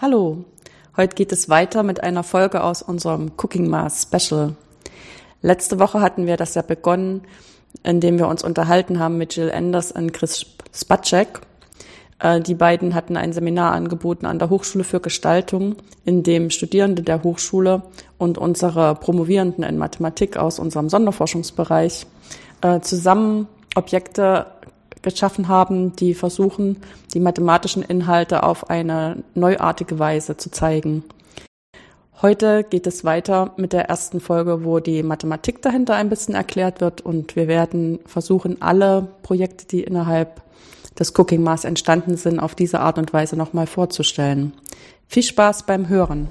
Hallo, heute geht es weiter mit einer Folge aus unserem Cooking Mass Special. Letzte Woche hatten wir das ja begonnen, indem wir uns unterhalten haben mit Jill Enders und Chris Spacek. Äh, die beiden hatten ein Seminar angeboten an der Hochschule für Gestaltung, in dem Studierende der Hochschule und unsere Promovierenden in Mathematik aus unserem Sonderforschungsbereich äh, zusammen Objekte geschaffen haben, die versuchen, die mathematischen Inhalte auf eine neuartige Weise zu zeigen. Heute geht es weiter mit der ersten Folge, wo die Mathematik dahinter ein bisschen erklärt wird und wir werden versuchen, alle Projekte, die innerhalb des Cooking Mass entstanden sind, auf diese Art und Weise nochmal vorzustellen. Viel Spaß beim Hören.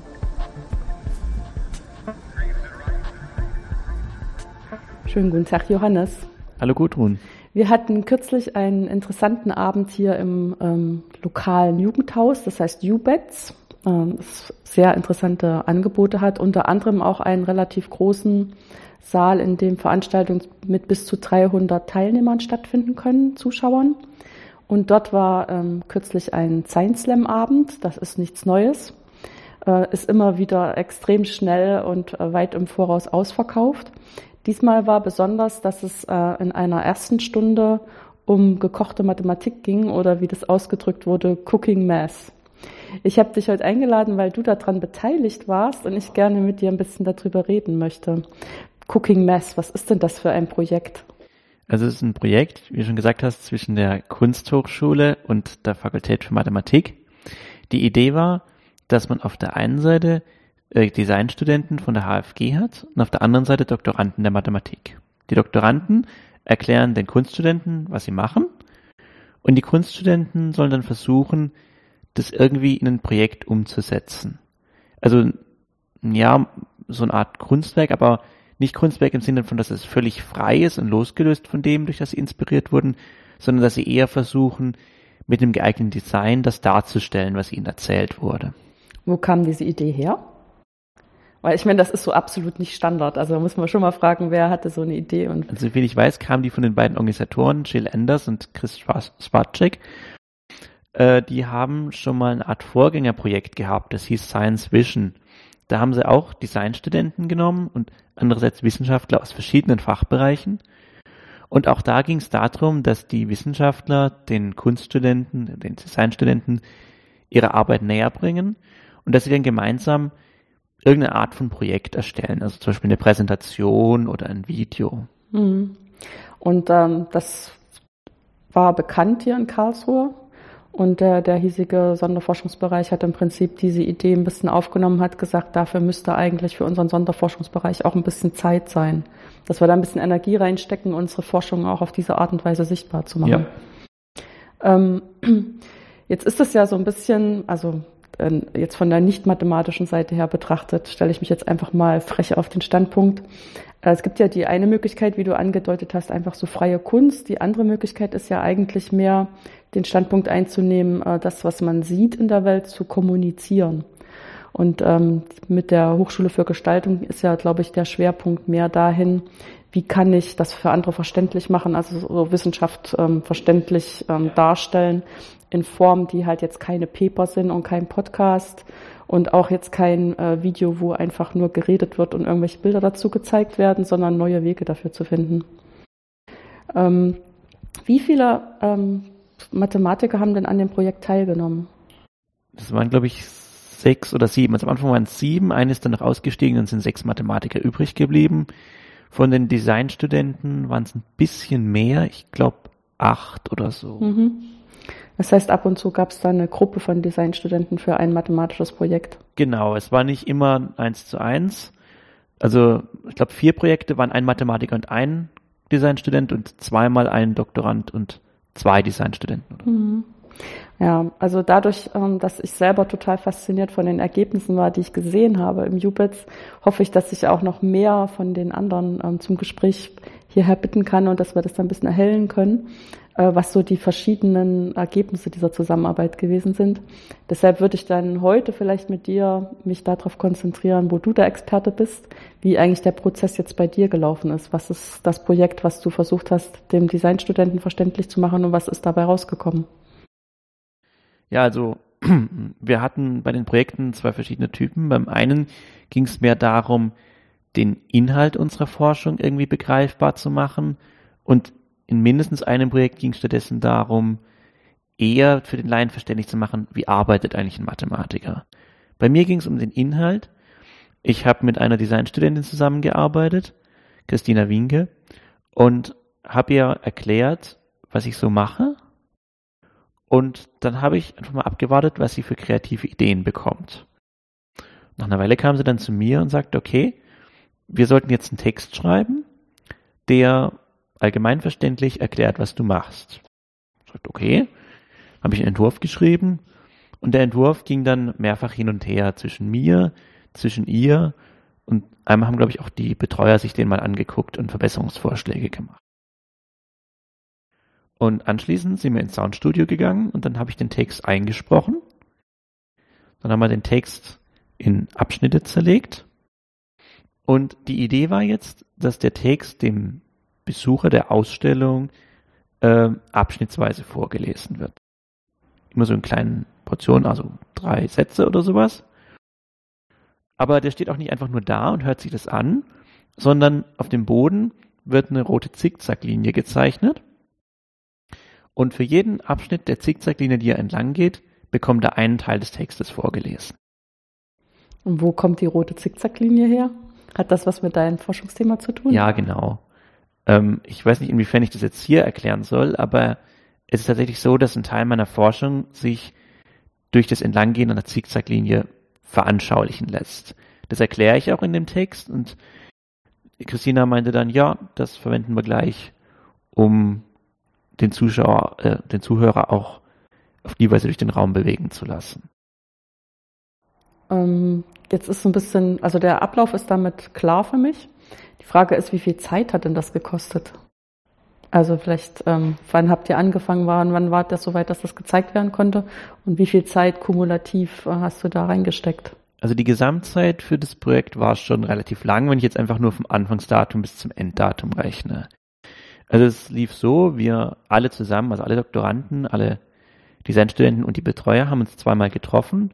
Schönen guten Tag, Johannes. Hallo Gudrun. Wir hatten kürzlich einen interessanten Abend hier im ähm, lokalen Jugendhaus, das heißt UBETS, ähm, das sehr interessante Angebote hat, unter anderem auch einen relativ großen Saal, in dem Veranstaltungen mit bis zu 300 Teilnehmern stattfinden können, Zuschauern. Und dort war ähm, kürzlich ein Science Slam Abend, das ist nichts Neues, äh, ist immer wieder extrem schnell und äh, weit im Voraus ausverkauft. Diesmal war besonders, dass es äh, in einer ersten Stunde um gekochte Mathematik ging oder wie das ausgedrückt wurde, Cooking Math. Ich habe dich heute eingeladen, weil du daran beteiligt warst und ich gerne mit dir ein bisschen darüber reden möchte. Cooking Math, was ist denn das für ein Projekt? Also es ist ein Projekt, wie du schon gesagt hast, zwischen der Kunsthochschule und der Fakultät für Mathematik. Die Idee war, dass man auf der einen Seite Designstudenten von der HFG hat und auf der anderen Seite Doktoranden der Mathematik. Die Doktoranden erklären den Kunststudenten, was sie machen und die Kunststudenten sollen dann versuchen, das irgendwie in ein Projekt umzusetzen. Also ja, so eine Art Kunstwerk, aber nicht Kunstwerk im Sinne von, dass es völlig frei ist und losgelöst von dem, durch das sie inspiriert wurden, sondern dass sie eher versuchen, mit einem geeigneten Design das darzustellen, was ihnen erzählt wurde. Wo kam diese Idee her? Weil ich meine, das ist so absolut nicht Standard. Also da muss man schon mal fragen, wer hatte so eine Idee. Und also wie ich weiß, kamen die von den beiden Organisatoren, Jill Anders und Chris Spacek. Äh, die haben schon mal eine Art Vorgängerprojekt gehabt, das hieß Science Vision. Da haben sie auch Designstudenten genommen und andererseits Wissenschaftler aus verschiedenen Fachbereichen. Und auch da ging es darum, dass die Wissenschaftler den Kunststudenten, den Designstudenten ihre Arbeit näher bringen und dass sie dann gemeinsam irgendeine Art von Projekt erstellen, also zum Beispiel eine Präsentation oder ein Video. Mhm. Und ähm, das war bekannt hier in Karlsruhe. Und der, der hiesige Sonderforschungsbereich hat im Prinzip diese Idee ein bisschen aufgenommen, hat gesagt, dafür müsste eigentlich für unseren Sonderforschungsbereich auch ein bisschen Zeit sein. Dass wir da ein bisschen Energie reinstecken, unsere Forschung auch auf diese Art und Weise sichtbar zu machen. Ja. Ähm, jetzt ist es ja so ein bisschen, also jetzt von der nicht mathematischen Seite her betrachtet, stelle ich mich jetzt einfach mal frech auf den Standpunkt. Äh, es gibt ja die eine Möglichkeit, wie du angedeutet hast, einfach so freie Kunst. Die andere Möglichkeit ist ja eigentlich mehr den Standpunkt einzunehmen, äh, das, was man sieht in der Welt, zu kommunizieren. Und ähm, mit der Hochschule für Gestaltung ist ja, glaube ich, der Schwerpunkt mehr dahin, wie kann ich das für andere verständlich machen, also so Wissenschaft ähm, verständlich ähm, darstellen, in Form, die halt jetzt keine Paper sind und kein Podcast und auch jetzt kein äh, Video, wo einfach nur geredet wird und irgendwelche Bilder dazu gezeigt werden, sondern neue Wege dafür zu finden. Ähm, wie viele ähm, Mathematiker haben denn an dem Projekt teilgenommen? Das waren, glaube ich, sechs oder sieben. Also am Anfang waren es sieben, eine ist dann noch ausgestiegen und sind sechs Mathematiker übrig geblieben. Von den Designstudenten waren es ein bisschen mehr, ich glaube acht oder so. Mhm. Das heißt, ab und zu gab es da eine Gruppe von Designstudenten für ein mathematisches Projekt. Genau, es war nicht immer eins zu eins. Also ich glaube, vier Projekte waren ein Mathematiker und ein Designstudent und zweimal ein Doktorand und zwei Designstudenten. Mhm. Ja, also dadurch, ähm, dass ich selber total fasziniert von den Ergebnissen war, die ich gesehen habe im UBITS, hoffe ich, dass ich auch noch mehr von den anderen ähm, zum Gespräch hierher bitten kann und dass wir das dann ein bisschen erhellen können. Äh, was so die verschiedenen Ergebnisse dieser Zusammenarbeit gewesen sind. Deshalb würde ich dann heute vielleicht mit dir mich darauf konzentrieren, wo du der Experte bist, wie eigentlich der Prozess jetzt bei dir gelaufen ist. Was ist das Projekt, was du versucht hast, dem Designstudenten verständlich zu machen und was ist dabei rausgekommen? Ja, also wir hatten bei den Projekten zwei verschiedene Typen. Beim einen ging es mehr darum, den Inhalt unserer Forschung irgendwie begreifbar zu machen. Und in mindestens einem Projekt ging es stattdessen darum, eher für den Laien verständlich zu machen, wie arbeitet eigentlich ein Mathematiker. Bei mir ging es um den Inhalt. Ich habe mit einer Designstudentin zusammengearbeitet, Christina Winke, und habe ihr erklärt, was ich so mache. Und dann habe ich einfach mal abgewartet, was sie für kreative Ideen bekommt. Nach einer Weile kam sie dann zu mir und sagte, okay, wir sollten jetzt einen Text schreiben, der allgemeinverständlich erklärt, was du machst. Ich sagte, okay, habe ich einen Entwurf geschrieben und der Entwurf ging dann mehrfach hin und her zwischen mir, zwischen ihr und einmal haben, glaube ich, auch die Betreuer sich den mal angeguckt und Verbesserungsvorschläge gemacht. Und anschließend sind wir ins Soundstudio gegangen und dann habe ich den Text eingesprochen. Dann haben wir den Text in Abschnitte zerlegt. Und die Idee war jetzt, dass der Text dem Besucher der Ausstellung äh, abschnittsweise vorgelesen wird. Immer so in kleinen Portionen, also drei Sätze oder sowas. Aber der steht auch nicht einfach nur da und hört sich das an, sondern auf dem Boden wird eine rote Zickzacklinie gezeichnet. Und für jeden Abschnitt der Zickzacklinie, die er entlang geht, bekommt er einen Teil des Textes vorgelesen. Und wo kommt die rote Zickzacklinie her? Hat das was mit deinem Forschungsthema zu tun? Ja, genau. Ähm, ich weiß nicht, inwiefern ich das jetzt hier erklären soll, aber es ist tatsächlich so, dass ein Teil meiner Forschung sich durch das Entlanggehen einer Zickzacklinie veranschaulichen lässt. Das erkläre ich auch in dem Text und Christina meinte dann, ja, das verwenden wir gleich, um den Zuschauer, äh, den Zuhörer auch auf die Weise durch den Raum bewegen zu lassen. Ähm, jetzt ist so ein bisschen, also der Ablauf ist damit klar für mich. Die Frage ist, wie viel Zeit hat denn das gekostet? Also vielleicht, ähm, wann habt ihr angefangen, waren, wann war das soweit, dass das gezeigt werden konnte? Und wie viel Zeit kumulativ äh, hast du da reingesteckt? Also die Gesamtzeit für das Projekt war schon relativ lang, wenn ich jetzt einfach nur vom Anfangsdatum bis zum Enddatum rechne. Also es lief so, wir alle zusammen, also alle Doktoranden, alle Designstudenten und die Betreuer haben uns zweimal getroffen,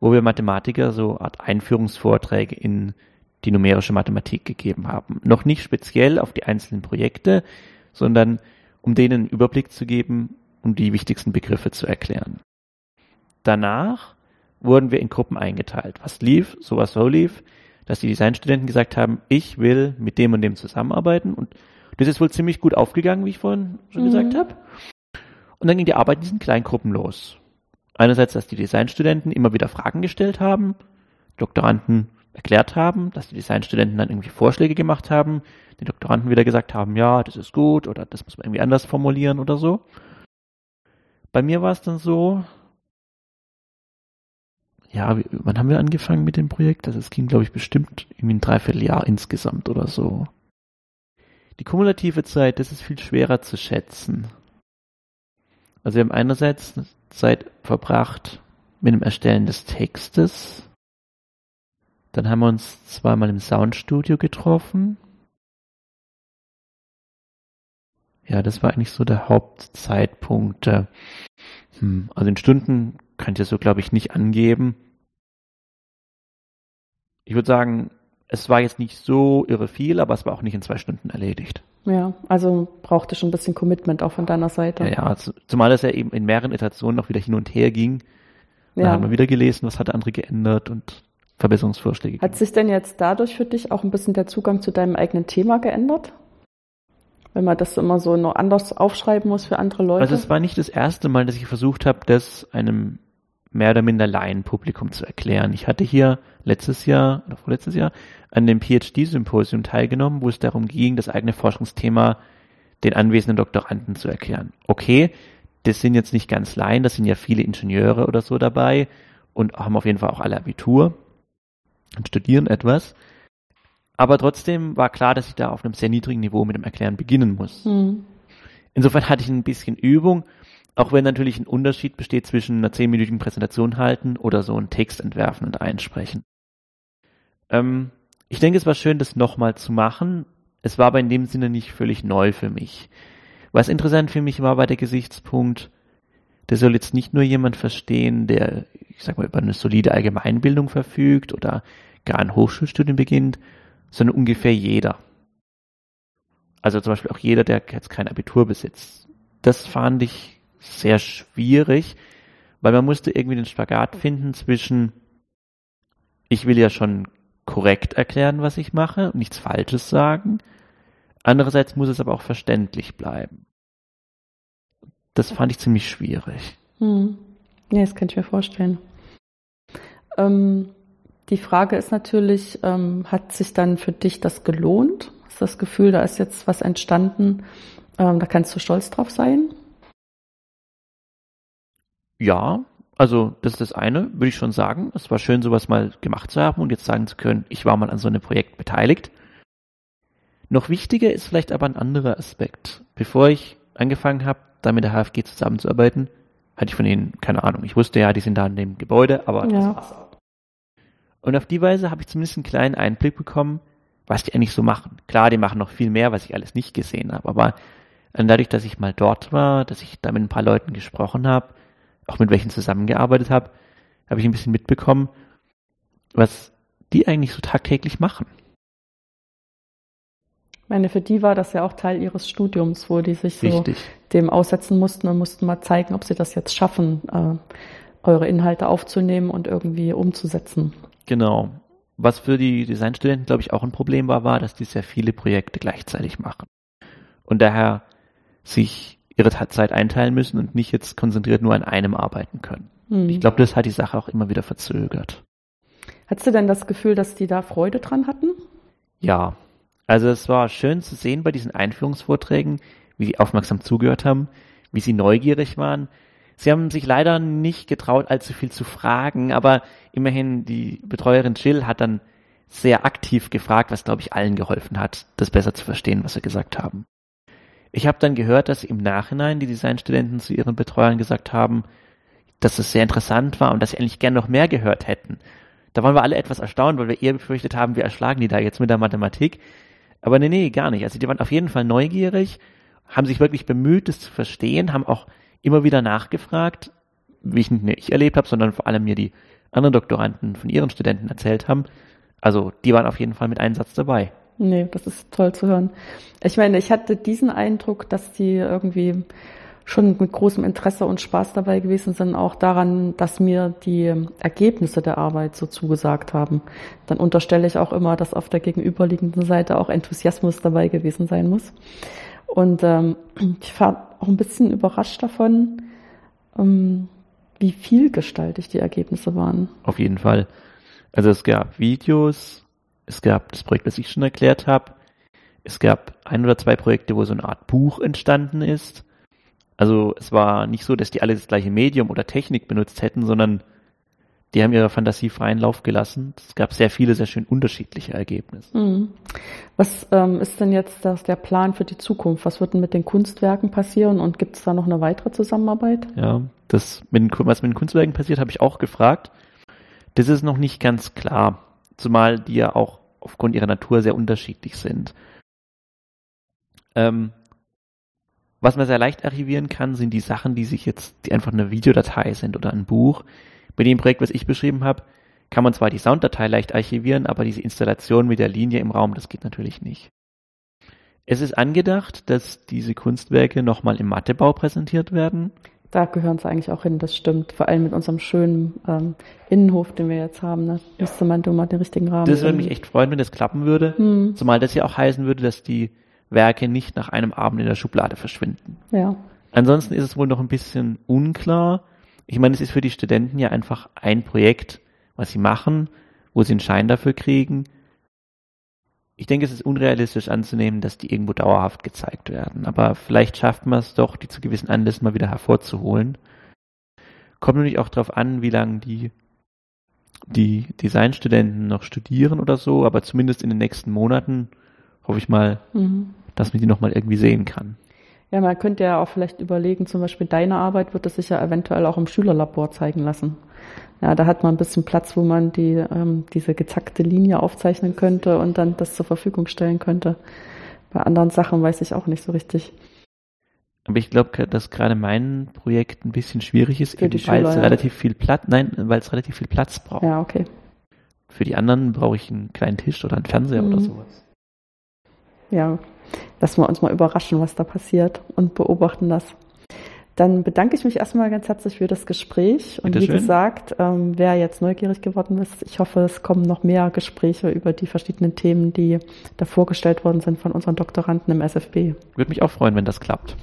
wo wir Mathematiker so Art Einführungsvorträge in die numerische Mathematik gegeben haben. Noch nicht speziell auf die einzelnen Projekte, sondern um denen einen Überblick zu geben, um die wichtigsten Begriffe zu erklären. Danach wurden wir in Gruppen eingeteilt. Was lief, sowas so lief, dass die Designstudenten gesagt haben, ich will mit dem und dem zusammenarbeiten und das ist wohl ziemlich gut aufgegangen, wie ich vorhin schon mhm. gesagt habe. Und dann ging die Arbeit in diesen Kleingruppen los. Einerseits, dass die Designstudenten immer wieder Fragen gestellt haben, Doktoranden erklärt haben, dass die Designstudenten dann irgendwie Vorschläge gemacht haben, die Doktoranden wieder gesagt haben, ja, das ist gut oder das muss man irgendwie anders formulieren oder so. Bei mir war es dann so, ja, wann haben wir angefangen mit dem Projekt? Also es ging, glaube ich, bestimmt irgendwie ein Dreivierteljahr insgesamt oder so. Die kumulative Zeit, das ist viel schwerer zu schätzen. Also wir haben einerseits Zeit verbracht mit dem Erstellen des Textes. Dann haben wir uns zweimal im Soundstudio getroffen. Ja, das war eigentlich so der Hauptzeitpunkt. Hm, also in Stunden kann ich das so, glaube ich, nicht angeben. Ich würde sagen, es war jetzt nicht so irre viel, aber es war auch nicht in zwei Stunden erledigt. Ja, also brauchte schon ein bisschen Commitment auch von deiner Seite. Ja, ja zumal es ja eben in mehreren Iterationen noch wieder hin und her ging. Da ja. haben wir wieder gelesen, was hat der andere geändert und Verbesserungsvorschläge. Hat sich denn jetzt dadurch für dich auch ein bisschen der Zugang zu deinem eigenen Thema geändert? Wenn man das immer so noch anders aufschreiben muss für andere Leute? Also es war nicht das erste Mal, dass ich versucht habe, das einem mehr oder minder Laienpublikum zu erklären. Ich hatte hier letztes Jahr oder vorletztes Jahr an dem PhD-Symposium teilgenommen, wo es darum ging, das eigene Forschungsthema den anwesenden Doktoranden zu erklären. Okay, das sind jetzt nicht ganz Laien, das sind ja viele Ingenieure oder so dabei und haben auf jeden Fall auch alle Abitur und studieren etwas. Aber trotzdem war klar, dass ich da auf einem sehr niedrigen Niveau mit dem Erklären beginnen muss. Mhm. Insofern hatte ich ein bisschen Übung auch wenn natürlich ein Unterschied besteht zwischen einer zehnminütigen Präsentation halten oder so einen Text entwerfen und einsprechen. Ähm, ich denke, es war schön, das nochmal zu machen. Es war aber in dem Sinne nicht völlig neu für mich. Was interessant für mich war, war der Gesichtspunkt, der soll jetzt nicht nur jemand verstehen, der, ich sag mal, über eine solide Allgemeinbildung verfügt oder gar ein Hochschulstudium beginnt, sondern ungefähr jeder. Also zum Beispiel auch jeder, der jetzt kein Abitur besitzt. Das fand ich sehr schwierig, weil man musste irgendwie den Spagat finden zwischen, ich will ja schon korrekt erklären, was ich mache nichts Falsches sagen. Andererseits muss es aber auch verständlich bleiben. Das fand ich ziemlich schwierig. Hm. Ja, das kann ich mir vorstellen. Ähm, die Frage ist natürlich, ähm, hat sich dann für dich das gelohnt? Du das Gefühl, da ist jetzt was entstanden, ähm, da kannst du stolz drauf sein? Ja, also das ist das eine, würde ich schon sagen. Es war schön, sowas mal gemacht zu haben und jetzt sagen zu können, ich war mal an so einem Projekt beteiligt. Noch wichtiger ist vielleicht aber ein anderer Aspekt. Bevor ich angefangen habe, da mit der HFG zusammenzuarbeiten, hatte ich von ihnen keine Ahnung. Ich wusste ja, die sind da in dem Gebäude, aber ja. das war's auch. Und auf die Weise habe ich zumindest einen kleinen Einblick bekommen, was die eigentlich so machen. Klar, die machen noch viel mehr, was ich alles nicht gesehen habe, aber dadurch, dass ich mal dort war, dass ich da mit ein paar Leuten gesprochen habe, auch mit welchen zusammengearbeitet habe, habe ich ein bisschen mitbekommen, was die eigentlich so tagtäglich machen. Ich meine, für die war das ja auch Teil ihres Studiums, wo die sich so Richtig. dem aussetzen mussten und mussten mal zeigen, ob sie das jetzt schaffen, äh, eure Inhalte aufzunehmen und irgendwie umzusetzen. Genau. Was für die Designstudenten, glaube ich, auch ein Problem war, war, dass die sehr viele Projekte gleichzeitig machen. Und daher sich ihre Zeit einteilen müssen und nicht jetzt konzentriert nur an einem arbeiten können. Mhm. Ich glaube, das hat die Sache auch immer wieder verzögert. Hattest du denn das Gefühl, dass die da Freude dran hatten? Ja. Also es war schön zu sehen bei diesen Einführungsvorträgen, wie sie aufmerksam zugehört haben, wie sie neugierig waren. Sie haben sich leider nicht getraut, allzu viel zu fragen, aber immerhin die Betreuerin Jill hat dann sehr aktiv gefragt, was glaube ich allen geholfen hat, das besser zu verstehen, was wir gesagt haben. Ich habe dann gehört, dass im Nachhinein die Designstudenten zu ihren Betreuern gesagt haben, dass es sehr interessant war und dass sie eigentlich gern noch mehr gehört hätten. Da waren wir alle etwas erstaunt, weil wir eher befürchtet haben, wir erschlagen die da jetzt mit der Mathematik. Aber nee, nee, gar nicht. Also die waren auf jeden Fall neugierig, haben sich wirklich bemüht, es zu verstehen, haben auch immer wieder nachgefragt, wie ich nicht nur ich erlebt habe, sondern vor allem mir die anderen Doktoranden von ihren Studenten erzählt haben. Also die waren auf jeden Fall mit Einsatz dabei. Nee, das ist toll zu hören. Ich meine, ich hatte diesen Eindruck, dass die irgendwie schon mit großem Interesse und Spaß dabei gewesen sind, auch daran, dass mir die Ergebnisse der Arbeit so zugesagt haben. Dann unterstelle ich auch immer, dass auf der gegenüberliegenden Seite auch Enthusiasmus dabei gewesen sein muss. Und ähm, ich war auch ein bisschen überrascht davon, ähm, wie vielgestaltig die Ergebnisse waren. Auf jeden Fall. Also es gab Videos, es gab das Projekt, was ich schon erklärt habe. Es gab ein oder zwei Projekte, wo so eine Art Buch entstanden ist. Also es war nicht so, dass die alle das gleiche Medium oder Technik benutzt hätten, sondern die haben ihre Fantasie freien Lauf gelassen. Es gab sehr viele, sehr schön unterschiedliche Ergebnisse. Mhm. Was ähm, ist denn jetzt das, der Plan für die Zukunft? Was wird denn mit den Kunstwerken passieren und gibt es da noch eine weitere Zusammenarbeit? Ja, das mit was mit den Kunstwerken passiert, habe ich auch gefragt. Das ist noch nicht ganz klar zumal die ja auch aufgrund ihrer Natur sehr unterschiedlich sind. Ähm, was man sehr leicht archivieren kann, sind die Sachen, die sich jetzt, die einfach eine Videodatei sind oder ein Buch. Bei dem Projekt, was ich beschrieben habe, kann man zwar die Sounddatei leicht archivieren, aber diese Installation mit der Linie im Raum, das geht natürlich nicht. Es ist angedacht, dass diese Kunstwerke nochmal im Mathebau präsentiert werden. Da gehören sie eigentlich auch hin, das stimmt. Vor allem mit unserem schönen ähm, Innenhof, den wir jetzt haben. Ne? Müsste man mal den richtigen Rahmen. Das würde mich echt freuen, wenn das klappen würde. Hm. Zumal das ja auch heißen würde, dass die Werke nicht nach einem Abend in der Schublade verschwinden. Ja. Ansonsten ist es wohl noch ein bisschen unklar. Ich meine, es ist für die Studenten ja einfach ein Projekt, was sie machen, wo sie einen Schein dafür kriegen ich denke, es ist unrealistisch anzunehmen, dass die irgendwo dauerhaft gezeigt werden. Aber vielleicht schafft man es doch, die zu gewissen Anlässen mal wieder hervorzuholen. Kommt natürlich auch darauf an, wie lange die, die Designstudenten noch studieren oder so, aber zumindest in den nächsten Monaten hoffe ich mal, mhm. dass man die nochmal irgendwie sehen kann. Ja, man könnte ja auch vielleicht überlegen, zum Beispiel deine Arbeit wird es sich ja eventuell auch im Schülerlabor zeigen lassen. Ja, da hat man ein bisschen Platz, wo man die, ähm, diese gezackte Linie aufzeichnen könnte und dann das zur Verfügung stellen könnte. Bei anderen Sachen weiß ich auch nicht so richtig. Aber ich glaube, dass gerade mein Projekt ein bisschen schwierig ist, weil es ja. relativ viel Platz, nein, weil es relativ viel Platz braucht. Ja, okay. Für die anderen brauche ich einen kleinen Tisch oder einen Fernseher Mhm. oder sowas. Ja, lassen wir uns mal überraschen, was da passiert und beobachten das. Dann bedanke ich mich erstmal ganz herzlich für das Gespräch. Und wie gesagt, ähm, wer jetzt neugierig geworden ist, ich hoffe, es kommen noch mehr Gespräche über die verschiedenen Themen, die da vorgestellt worden sind von unseren Doktoranden im SFB. Würde mich auch freuen, wenn das klappt.